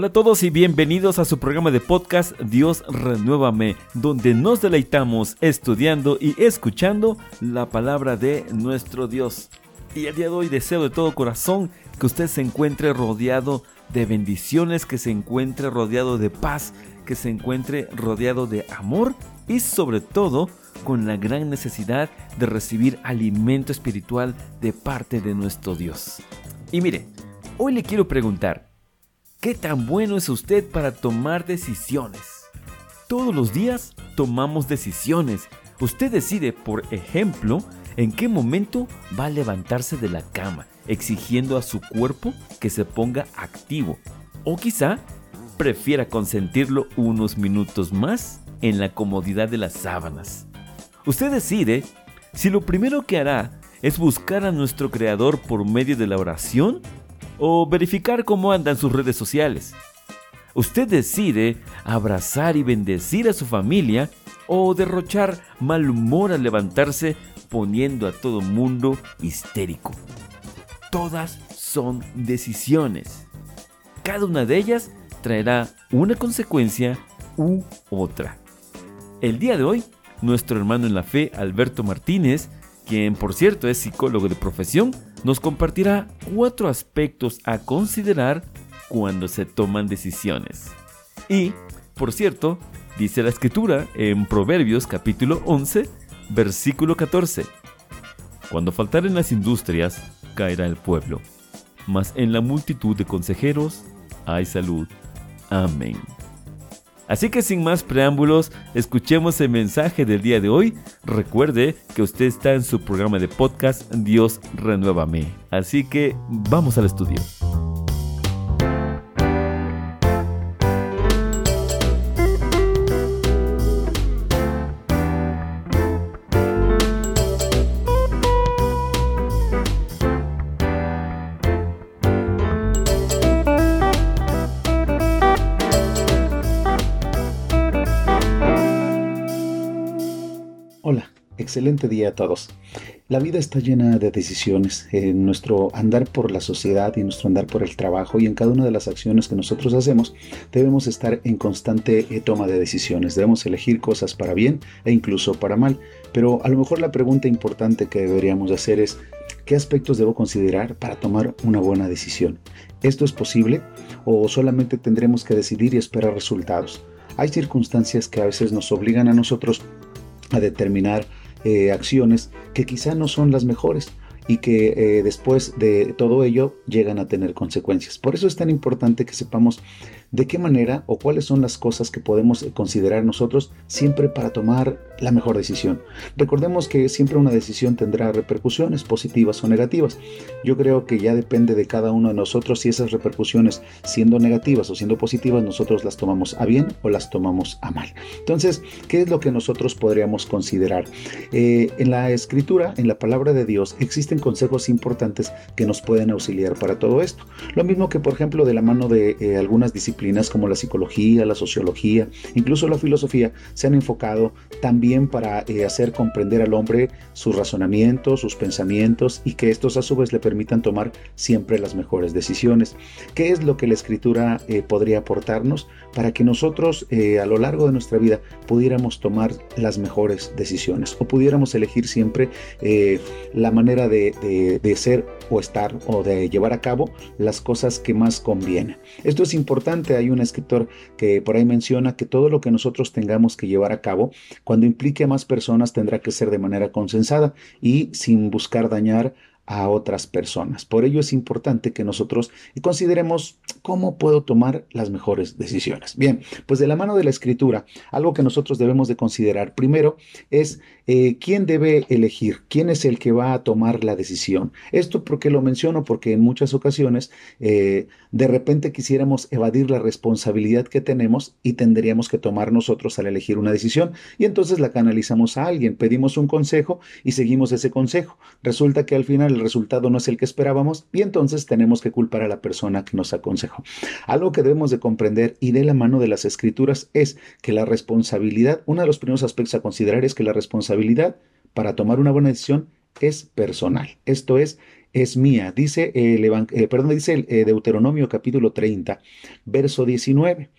Hola a todos y bienvenidos a su programa de podcast Dios Renuévame, donde nos deleitamos estudiando y escuchando la palabra de nuestro Dios. Y el día de hoy deseo de todo corazón que usted se encuentre rodeado de bendiciones, que se encuentre rodeado de paz, que se encuentre rodeado de amor y sobre todo con la gran necesidad de recibir alimento espiritual de parte de nuestro Dios. Y mire, hoy le quiero preguntar, ¿Qué tan bueno es usted para tomar decisiones? Todos los días tomamos decisiones. Usted decide, por ejemplo, en qué momento va a levantarse de la cama, exigiendo a su cuerpo que se ponga activo. O quizá prefiera consentirlo unos minutos más en la comodidad de las sábanas. Usted decide si lo primero que hará es buscar a nuestro Creador por medio de la oración o verificar cómo andan sus redes sociales. Usted decide abrazar y bendecir a su familia o derrochar mal humor al levantarse poniendo a todo mundo histérico. Todas son decisiones. Cada una de ellas traerá una consecuencia u otra. El día de hoy, nuestro hermano en la fe, Alberto Martínez, quien por cierto es psicólogo de profesión, nos compartirá cuatro aspectos a considerar cuando se toman decisiones. Y, por cierto, dice la escritura en Proverbios capítulo 11, versículo 14. Cuando faltaren las industrias, caerá el pueblo, mas en la multitud de consejeros hay salud. Amén. Así que sin más preámbulos, escuchemos el mensaje del día de hoy. Recuerde que usted está en su programa de podcast Dios Renuévame. Así que vamos al estudio. Excelente día a todos. La vida está llena de decisiones en nuestro andar por la sociedad y nuestro andar por el trabajo y en cada una de las acciones que nosotros hacemos debemos estar en constante eh, toma de decisiones. Debemos elegir cosas para bien e incluso para mal. Pero a lo mejor la pregunta importante que deberíamos hacer es ¿qué aspectos debo considerar para tomar una buena decisión? ¿Esto es posible o solamente tendremos que decidir y esperar resultados? Hay circunstancias que a veces nos obligan a nosotros a determinar eh, acciones que quizá no son las mejores y que eh, después de todo ello llegan a tener consecuencias. Por eso es tan importante que sepamos de qué manera o cuáles son las cosas que podemos considerar nosotros siempre para tomar la mejor decisión. Recordemos que siempre una decisión tendrá repercusiones positivas o negativas. Yo creo que ya depende de cada uno de nosotros si esas repercusiones, siendo negativas o siendo positivas, nosotros las tomamos a bien o las tomamos a mal. Entonces, ¿qué es lo que nosotros podríamos considerar? Eh, en la escritura, en la palabra de Dios, existen consejos importantes que nos pueden auxiliar para todo esto. Lo mismo que, por ejemplo, de la mano de eh, algunas disciplinas como la psicología, la sociología, incluso la filosofía, se han enfocado también para eh, hacer comprender al hombre sus razonamientos, sus pensamientos y que estos a su vez le permitan tomar siempre las mejores decisiones. ¿Qué es lo que la escritura eh, podría aportarnos para que nosotros eh, a lo largo de nuestra vida pudiéramos tomar las mejores decisiones o pudiéramos elegir siempre la manera de, de ser o estar o de llevar a cabo las cosas que más convienen? Esto es importante hay un escritor que por ahí menciona que todo lo que nosotros tengamos que llevar a cabo, cuando implique a más personas, tendrá que ser de manera consensada y sin buscar dañar a otras personas. Por ello es importante que nosotros consideremos cómo puedo tomar las mejores decisiones. Bien, pues de la mano de la escritura, algo que nosotros debemos de considerar primero es eh, quién debe elegir, quién es el que va a tomar la decisión. Esto porque lo menciono porque en muchas ocasiones eh, de repente quisiéramos evadir la responsabilidad que tenemos y tendríamos que tomar nosotros al elegir una decisión y entonces la canalizamos a alguien, pedimos un consejo y seguimos ese consejo. Resulta que al final resultado no es el que esperábamos y entonces tenemos que culpar a la persona que nos aconsejó. Algo que debemos de comprender y de la mano de las escrituras es que la responsabilidad, uno de los primeros aspectos a considerar es que la responsabilidad para tomar una buena decisión es personal. Esto es, es mía. Dice el, eh, perdón, dice el eh, Deuteronomio capítulo 30, verso 19.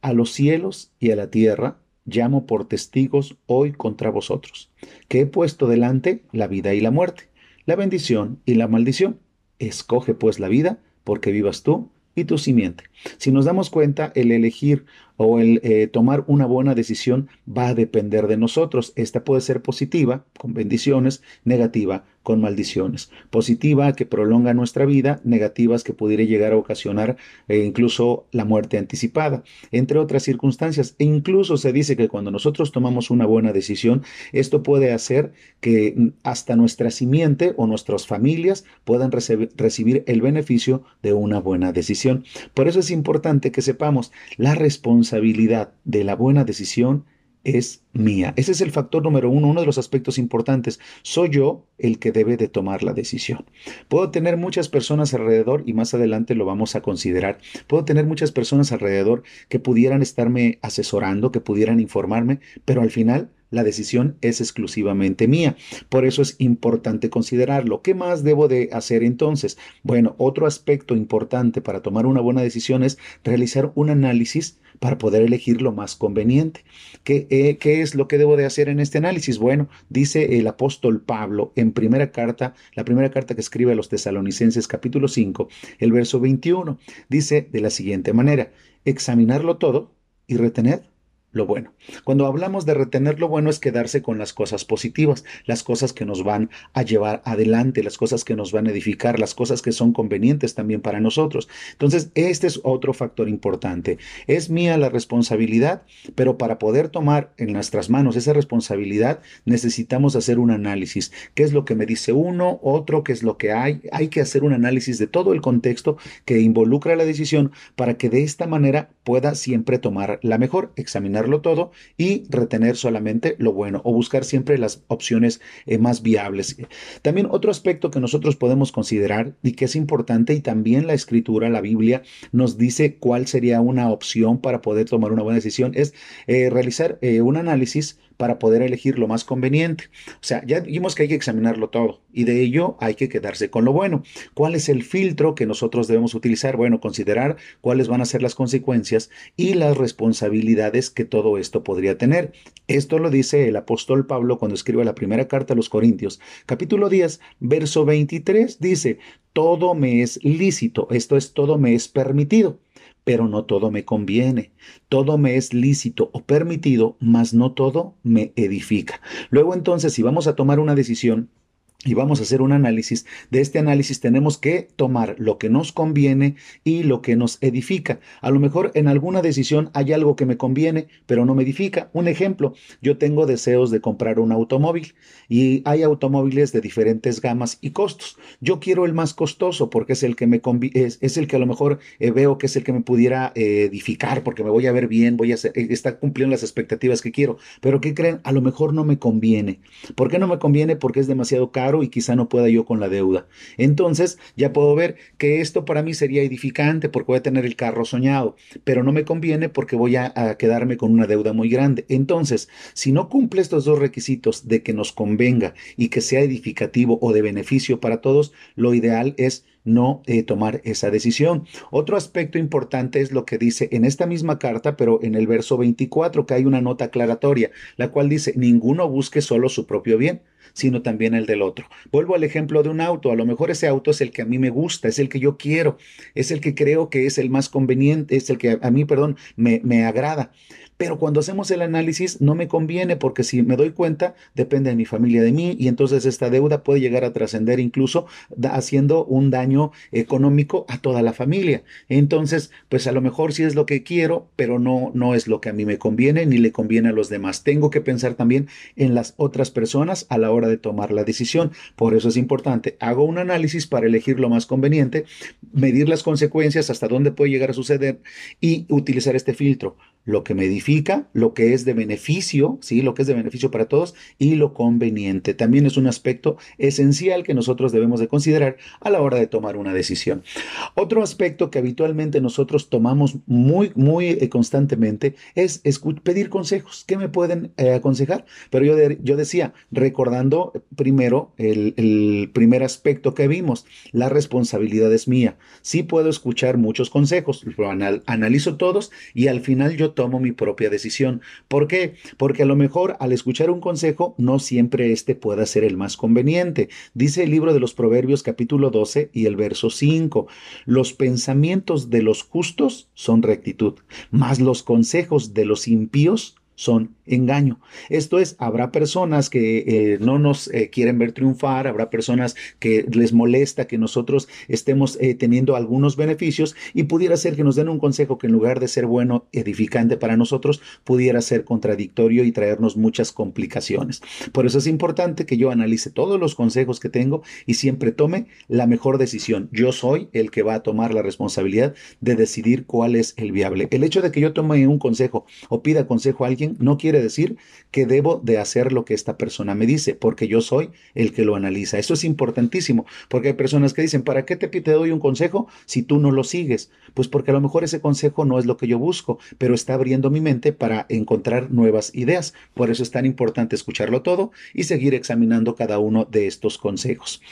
A los cielos y a la tierra llamo por testigos hoy contra vosotros, que he puesto delante la vida y la muerte, la bendición y la maldición. Escoge pues la vida, porque vivas tú y tu simiente. Si nos damos cuenta, el elegir o el eh, tomar una buena decisión va a depender de nosotros. Esta puede ser positiva, con bendiciones, negativa, con maldiciones. Positiva, que prolonga nuestra vida, negativas, que pudiera llegar a ocasionar eh, incluso la muerte anticipada, entre otras circunstancias. E incluso se dice que cuando nosotros tomamos una buena decisión, esto puede hacer que mm, hasta nuestra simiente o nuestras familias puedan recibir el beneficio de una buena decisión. Por eso es importante que sepamos la responsabilidad de la buena decisión es mía. Ese es el factor número uno, uno de los aspectos importantes. Soy yo el que debe de tomar la decisión. Puedo tener muchas personas alrededor y más adelante lo vamos a considerar. Puedo tener muchas personas alrededor que pudieran estarme asesorando, que pudieran informarme, pero al final la decisión es exclusivamente mía. Por eso es importante considerarlo. ¿Qué más debo de hacer entonces? Bueno, otro aspecto importante para tomar una buena decisión es realizar un análisis para poder elegir lo más conveniente. ¿Qué, eh, ¿Qué, es lo que debo de hacer en este análisis? Bueno, dice el apóstol Pablo en primera carta, la primera carta que escribe a los tesalonicenses capítulo 5, el verso 21, dice de la siguiente manera, examinarlo todo y retener lo bueno. Cuando hablamos de retener lo bueno es quedarse con las cosas positivas, las cosas que nos van a llevar adelante, las cosas que nos van a edificar, las cosas que son convenientes también para nosotros. Entonces, este es otro factor importante. Es mía la responsabilidad, pero para poder tomar en nuestras manos esa responsabilidad necesitamos hacer un análisis. ¿Qué es lo que me dice uno, otro, qué es lo que hay? Hay que hacer un análisis de todo el contexto que involucra la decisión para que de esta manera pueda siempre tomar la mejor, examinar todo y retener solamente lo bueno o buscar siempre las opciones eh, más viables. También otro aspecto que nosotros podemos considerar y que es importante y también la escritura, la Biblia, nos dice cuál sería una opción para poder tomar una buena decisión es eh, realizar eh, un análisis para poder elegir lo más conveniente. O sea, ya vimos que hay que examinarlo todo y de ello hay que quedarse con lo bueno. ¿Cuál es el filtro que nosotros debemos utilizar? Bueno, considerar cuáles van a ser las consecuencias y las responsabilidades que todo esto podría tener. Esto lo dice el apóstol Pablo cuando escribe la primera carta a los Corintios, capítulo 10, verso 23, dice, todo me es lícito, esto es, todo me es permitido pero no todo me conviene. Todo me es lícito o permitido, mas no todo me edifica. Luego entonces, si vamos a tomar una decisión, y vamos a hacer un análisis. De este análisis tenemos que tomar lo que nos conviene y lo que nos edifica. A lo mejor en alguna decisión hay algo que me conviene, pero no me edifica. Un ejemplo, yo tengo deseos de comprar un automóvil y hay automóviles de diferentes gamas y costos. Yo quiero el más costoso porque es el que me es, el que a lo mejor eh, veo que es el que me pudiera eh, edificar porque me voy a ver bien, voy a eh, está cumpliendo las expectativas que quiero. Pero ¿qué creen? A lo mejor no me conviene. ¿Por qué no me conviene? Porque es demasiado y quizá no pueda yo con la deuda. Entonces ya puedo ver que esto para mí sería edificante porque voy a tener el carro soñado, pero no me conviene porque voy a quedarme con una deuda muy grande. Entonces, si no cumple estos dos requisitos de que nos convenga y que sea edificativo o de beneficio para todos, lo ideal es no eh, tomar esa decisión. Otro aspecto importante es lo que dice en esta misma carta, pero en el verso 24, que hay una nota aclaratoria, la cual dice, ninguno busque solo su propio bien, sino también el del otro. Vuelvo al ejemplo de un auto. A lo mejor ese auto es el que a mí me gusta, es el que yo quiero, es el que creo que es el más conveniente, es el que a mí, perdón, me, me agrada. Pero cuando hacemos el análisis no me conviene porque si me doy cuenta depende de mi familia de mí y entonces esta deuda puede llegar a trascender incluso haciendo un daño económico a toda la familia. Entonces, pues a lo mejor sí es lo que quiero, pero no no es lo que a mí me conviene ni le conviene a los demás. Tengo que pensar también en las otras personas a la hora de tomar la decisión. Por eso es importante, hago un análisis para elegir lo más conveniente, medir las consecuencias hasta dónde puede llegar a suceder y utilizar este filtro lo que me edifica, lo que es de beneficio, ¿sí? Lo que es de beneficio para todos y lo conveniente. También es un aspecto esencial que nosotros debemos de considerar a la hora de tomar una decisión. Otro aspecto que habitualmente nosotros tomamos muy, muy eh, constantemente es pedir consejos. ¿Qué me pueden eh, aconsejar? Pero yo, yo decía, recordando primero el, el primer aspecto que vimos, la responsabilidad es mía. Sí puedo escuchar muchos consejos, lo analizo todos y al final yo tomo mi propia decisión. ¿Por qué? Porque a lo mejor al escuchar un consejo no siempre este pueda ser el más conveniente. Dice el libro de los Proverbios capítulo 12 y el verso 5. Los pensamientos de los justos son rectitud, mas los consejos de los impíos son engaño. Esto es, habrá personas que eh, no nos eh, quieren ver triunfar, habrá personas que les molesta que nosotros estemos eh, teniendo algunos beneficios y pudiera ser que nos den un consejo que en lugar de ser bueno, edificante para nosotros, pudiera ser contradictorio y traernos muchas complicaciones. Por eso es importante que yo analice todos los consejos que tengo y siempre tome la mejor decisión. Yo soy el que va a tomar la responsabilidad de decidir cuál es el viable. El hecho de que yo tome un consejo o pida consejo a alguien no quiere decir que debo de hacer lo que esta persona me dice, porque yo soy el que lo analiza. Eso es importantísimo, porque hay personas que dicen, ¿para qué te, te doy un consejo si tú no lo sigues? Pues porque a lo mejor ese consejo no es lo que yo busco, pero está abriendo mi mente para encontrar nuevas ideas. Por eso es tan importante escucharlo todo y seguir examinando cada uno de estos consejos.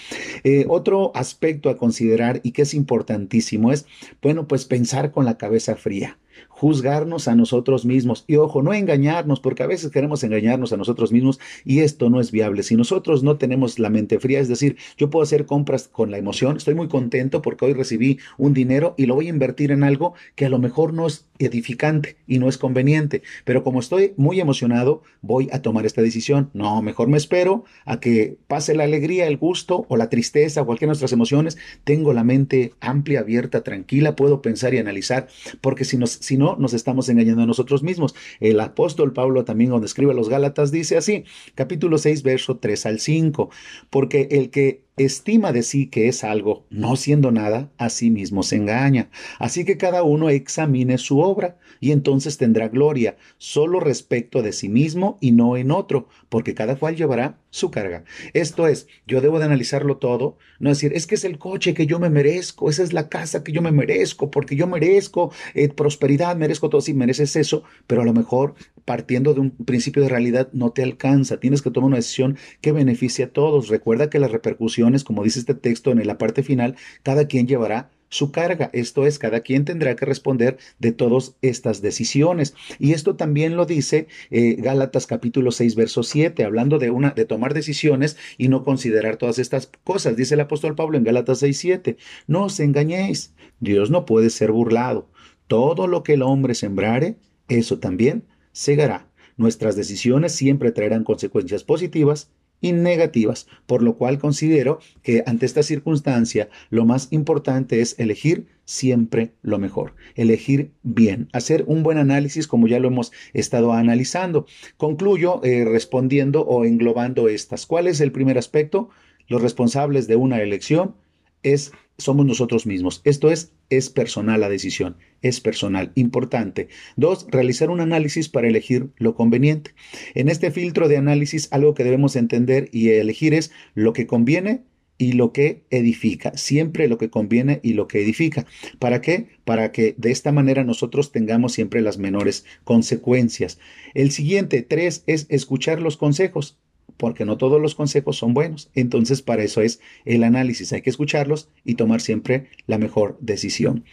Eh, otro aspecto a considerar y que es importantísimo es, bueno, pues pensar con la cabeza fría juzgarnos a nosotros mismos. Y ojo, no engañarnos, porque a veces queremos engañarnos a nosotros mismos y esto no es viable. Si nosotros no tenemos la mente fría, es decir, yo puedo hacer compras con la emoción, estoy muy contento porque hoy recibí un dinero y lo voy a invertir en algo que a lo mejor no es edificante y no es conveniente, pero como estoy muy emocionado, voy a tomar esta decisión. No, mejor me espero a que pase la alegría, el gusto o la tristeza o cualquier de nuestras emociones. Tengo la mente amplia, abierta, tranquila, puedo pensar y analizar, porque si, nos, no, nos estamos engañando a nosotros mismos. El apóstol Pablo también cuando escribe a los Gálatas dice así, capítulo 6, verso 3 al 5, porque el que estima de sí que es algo, no siendo nada, a sí mismo se engaña. Así que cada uno examine su obra y entonces tendrá gloria solo respecto de sí mismo y no en otro, porque cada cual llevará su carga. Esto es, yo debo de analizarlo todo, no decir, es que es el coche que yo me merezco, esa es la casa que yo me merezco, porque yo merezco eh, prosperidad, merezco todo, sí, mereces eso, pero a lo mejor partiendo de un principio de realidad no te alcanza, tienes que tomar una decisión que beneficie a todos. Recuerda que las repercusiones, como dice este texto en la parte final, cada quien llevará su carga. Esto es, cada quien tendrá que responder de todas estas decisiones. Y esto también lo dice eh, Gálatas capítulo 6, verso 7, hablando de, una, de tomar decisiones y no considerar todas estas cosas. Dice el apóstol Pablo en Gálatas 6, 7, no os engañéis, Dios no puede ser burlado. Todo lo que el hombre sembrare, eso también segará. Nuestras decisiones siempre traerán consecuencias positivas y negativas, por lo cual considero que ante esta circunstancia lo más importante es elegir siempre lo mejor, elegir bien, hacer un buen análisis como ya lo hemos estado analizando. Concluyo eh, respondiendo o englobando estas. ¿Cuál es el primer aspecto? Los responsables de una elección es somos nosotros mismos. Esto es, es personal la decisión, es personal, importante. Dos, realizar un análisis para elegir lo conveniente. En este filtro de análisis, algo que debemos entender y elegir es lo que conviene y lo que edifica, siempre lo que conviene y lo que edifica. ¿Para qué? Para que de esta manera nosotros tengamos siempre las menores consecuencias. El siguiente, tres, es escuchar los consejos porque no todos los consejos son buenos. Entonces, para eso es el análisis. Hay que escucharlos y tomar siempre la mejor decisión.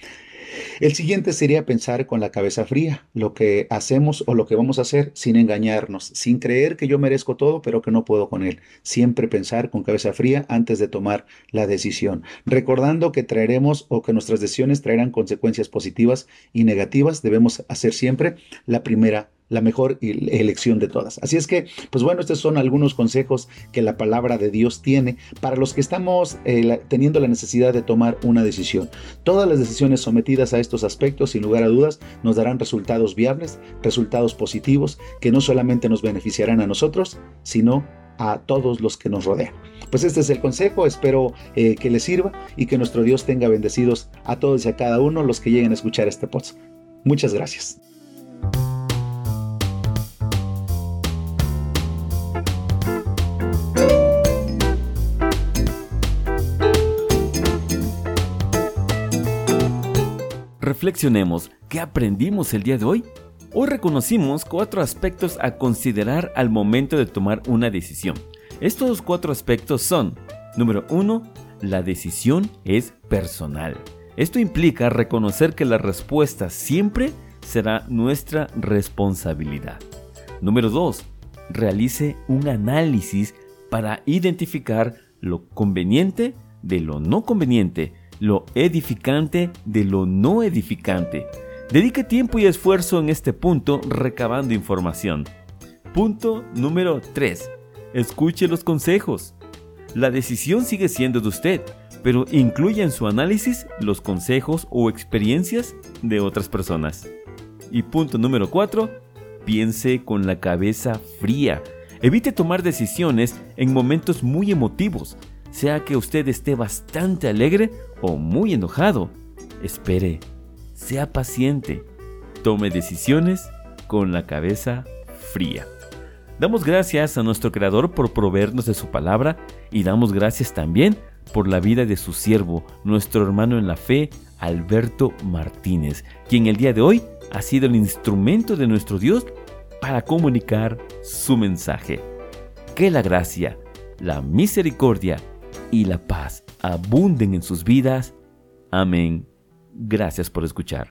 El siguiente sería pensar con la cabeza fría, lo que hacemos o lo que vamos a hacer sin engañarnos, sin creer que yo merezco todo, pero que no puedo con él. Siempre pensar con cabeza fría antes de tomar la decisión, recordando que traeremos o que nuestras decisiones traerán consecuencias positivas y negativas, debemos hacer siempre la primera la mejor elección de todas. Así es que, pues bueno, estos son algunos consejos que la palabra de Dios tiene para los que estamos eh, teniendo la necesidad de tomar una decisión. Todas las decisiones sometidas a estos aspectos, sin lugar a dudas, nos darán resultados viables, resultados positivos, que no solamente nos beneficiarán a nosotros, sino a todos los que nos rodean. Pues este es el consejo, espero eh, que les sirva y que nuestro Dios tenga bendecidos a todos y a cada uno los que lleguen a escuchar este podcast. Muchas gracias. Reflexionemos qué aprendimos el día de hoy. Hoy reconocimos cuatro aspectos a considerar al momento de tomar una decisión. Estos cuatro aspectos son, número uno, la decisión es personal. Esto implica reconocer que la respuesta siempre será nuestra responsabilidad. Número 2. Realice un análisis para identificar lo conveniente de lo no conveniente, lo edificante de lo no edificante. Dedique tiempo y esfuerzo en este punto recabando información. Punto número 3. Escuche los consejos. La decisión sigue siendo de usted, pero incluya en su análisis los consejos o experiencias de otras personas. Y punto número 4. Piense con la cabeza fría. Evite tomar decisiones en momentos muy emotivos, sea que usted esté bastante alegre o muy enojado. Espere, sea paciente, tome decisiones con la cabeza fría. Damos gracias a nuestro Creador por proveernos de su palabra y damos gracias también por la vida de su siervo, nuestro hermano en la fe, Alberto Martínez, quien el día de hoy ha sido el instrumento de nuestro Dios para comunicar su mensaje. Que la gracia, la misericordia y la paz abunden en sus vidas. Amén. Gracias por escuchar.